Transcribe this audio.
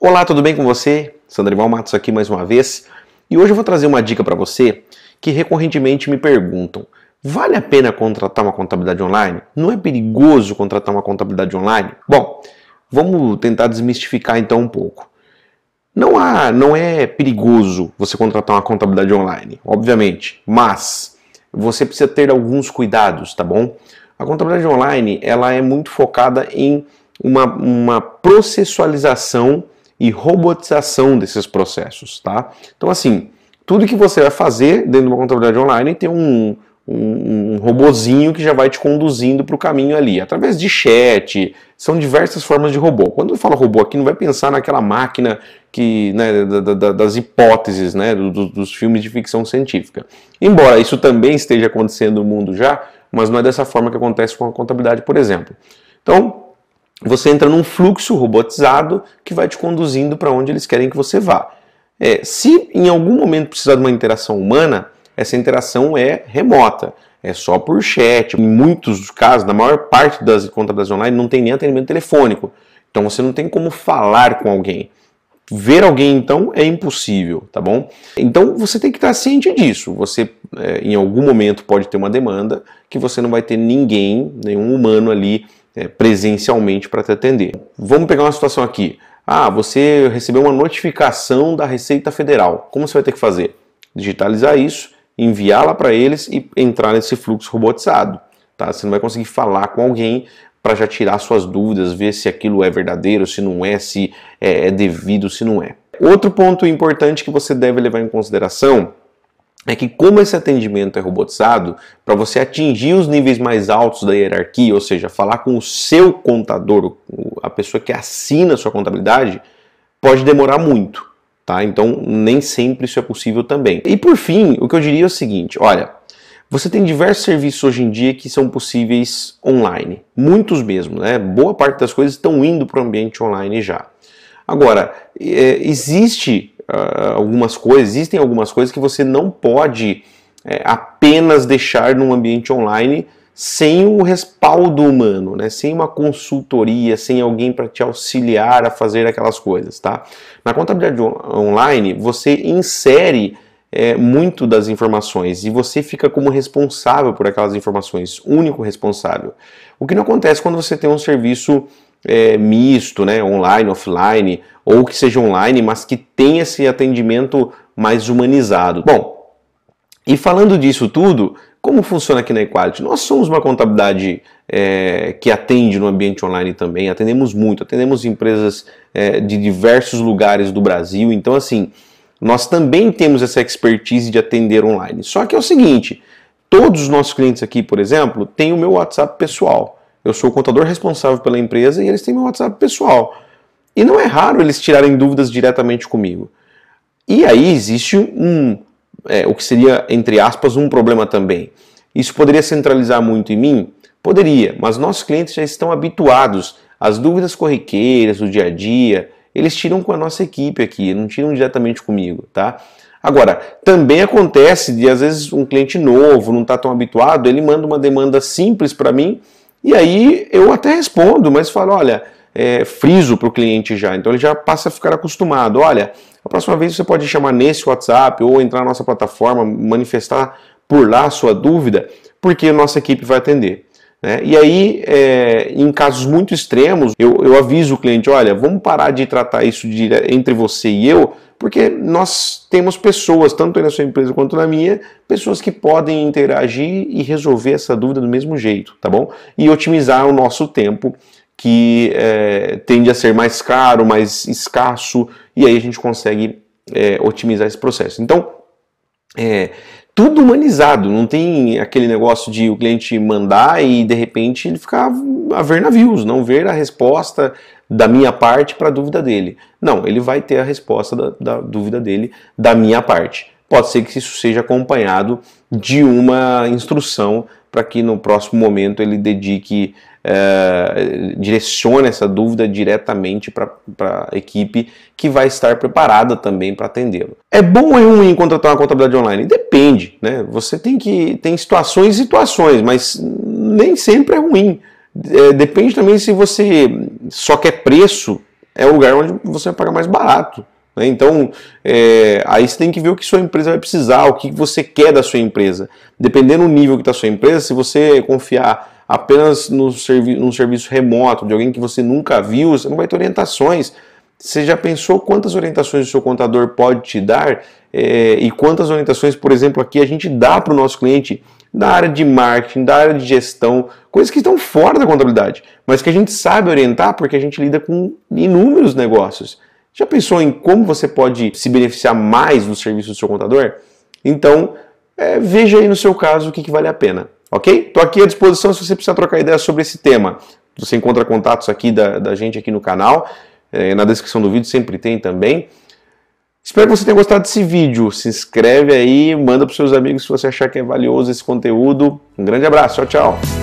Olá, tudo bem com você? Sandrival Matos aqui mais uma vez. E hoje eu vou trazer uma dica para você que recorrentemente me perguntam: vale a pena contratar uma contabilidade online? Não é perigoso contratar uma contabilidade online? Bom, vamos tentar desmistificar então um pouco. Não há, não é perigoso você contratar uma contabilidade online, obviamente, mas você precisa ter alguns cuidados, tá bom? A contabilidade online, ela é muito focada em uma, uma processualização e robotização desses processos, tá? Então, assim, tudo que você vai fazer dentro de uma contabilidade online tem um, um, um robozinho que já vai te conduzindo para o caminho ali, através de chat, são diversas formas de robô. Quando eu falo robô aqui, não vai pensar naquela máquina que, né, da, da, das hipóteses né, do, dos filmes de ficção científica. Embora isso também esteja acontecendo no mundo já, mas não é dessa forma que acontece com a contabilidade, por exemplo. Então, você entra num fluxo robotizado que vai te conduzindo para onde eles querem que você vá. É, se em algum momento precisar de uma interação humana, essa interação é remota, é só por chat. Em muitos casos, na maior parte das contabilidades online, não tem nem atendimento telefônico. Então você não tem como falar com alguém. Ver alguém, então, é impossível, tá bom? Então você tem que estar ciente disso. Você, é, em algum momento, pode ter uma demanda que você não vai ter ninguém, nenhum humano ali é, presencialmente para te atender. Vamos pegar uma situação aqui. Ah, você recebeu uma notificação da Receita Federal. Como você vai ter que fazer? Digitalizar isso, enviá-la para eles e entrar nesse fluxo robotizado. Tá? Você não vai conseguir falar com alguém para já tirar suas dúvidas, ver se aquilo é verdadeiro, se não é, se é, é devido, se não é. Outro ponto importante que você deve levar em consideração é que como esse atendimento é robotizado, para você atingir os níveis mais altos da hierarquia, ou seja, falar com o seu contador, a pessoa que assina a sua contabilidade, pode demorar muito, tá? Então nem sempre isso é possível também. E por fim, o que eu diria é o seguinte, olha, você tem diversos serviços hoje em dia que são possíveis online, muitos mesmo, né? Boa parte das coisas estão indo para o ambiente online já. Agora, é, existe uh, algumas coisas, existem algumas coisas que você não pode é, apenas deixar num ambiente online sem o respaldo humano, né? sem uma consultoria, sem alguém para te auxiliar a fazer aquelas coisas. Tá? Na contabilidade online, você insere é, muito das informações e você fica como responsável por aquelas informações, único responsável. O que não acontece quando você tem um serviço é, misto, né, online, offline, ou que seja online, mas que tenha esse atendimento mais humanizado. Bom, e falando disso tudo, como funciona aqui na Equality? Nós somos uma contabilidade é, que atende no ambiente online também, atendemos muito, atendemos empresas é, de diversos lugares do Brasil, então assim, nós também temos essa expertise de atender online. Só que é o seguinte, todos os nossos clientes aqui, por exemplo, têm o meu WhatsApp pessoal. Eu sou o contador responsável pela empresa e eles têm meu WhatsApp pessoal. E não é raro eles tirarem dúvidas diretamente comigo. E aí existe um, é, o que seria, entre aspas, um problema também. Isso poderia centralizar muito em mim? Poderia, mas nossos clientes já estão habituados às dúvidas corriqueiras do dia a dia, eles tiram com a nossa equipe aqui, não tiram diretamente comigo, tá? Agora, também acontece de às vezes um cliente novo, não está tão habituado, ele manda uma demanda simples para mim e aí eu até respondo, mas falo, olha, é, friso para o cliente já, então ele já passa a ficar acostumado. Olha, a próxima vez você pode chamar nesse WhatsApp ou entrar na nossa plataforma, manifestar por lá a sua dúvida, porque a nossa equipe vai atender. Né? E aí, é, em casos muito extremos, eu, eu aviso o cliente: olha, vamos parar de tratar isso de, entre você e eu, porque nós temos pessoas, tanto na sua empresa quanto na minha, pessoas que podem interagir e resolver essa dúvida do mesmo jeito, tá bom? E otimizar o nosso tempo, que é, tende a ser mais caro, mais escasso, e aí a gente consegue é, otimizar esse processo. Então, é, tudo humanizado, não tem aquele negócio de o cliente mandar e de repente ele ficar a ver navios, não ver a resposta da minha parte para a dúvida dele. Não, ele vai ter a resposta da, da dúvida dele da minha parte. Pode ser que isso seja acompanhado de uma instrução para que no próximo momento ele dedique, é, direcione essa dúvida diretamente para a equipe que vai estar preparada também para atendê-lo. É bom ou é ruim contratar uma contabilidade online? Depende, né? Você tem que tem situações e situações, mas nem sempre é ruim. É, depende também se você só quer preço é o lugar onde você vai pagar mais barato. Né? Então, é, aí você tem que ver o que sua empresa vai precisar, o que você quer da sua empresa. Dependendo do nível que está a sua empresa, se você confiar apenas no, servi no serviço remoto de alguém que você nunca viu, você não vai ter orientações. Você já pensou quantas orientações o seu contador pode te dar é, e quantas orientações, por exemplo, aqui a gente dá para o nosso cliente da área de marketing, da área de gestão, coisas que estão fora da contabilidade, mas que a gente sabe orientar porque a gente lida com inúmeros negócios. Já pensou em como você pode se beneficiar mais do serviço do seu contador? Então, é, veja aí no seu caso o que, que vale a pena, ok? Estou aqui à disposição se você precisar trocar ideias sobre esse tema. Você encontra contatos aqui da, da gente aqui no canal, é, na descrição do vídeo sempre tem também. Espero que você tenha gostado desse vídeo. Se inscreve aí, manda para seus amigos se você achar que é valioso esse conteúdo. Um grande abraço, tchau, tchau.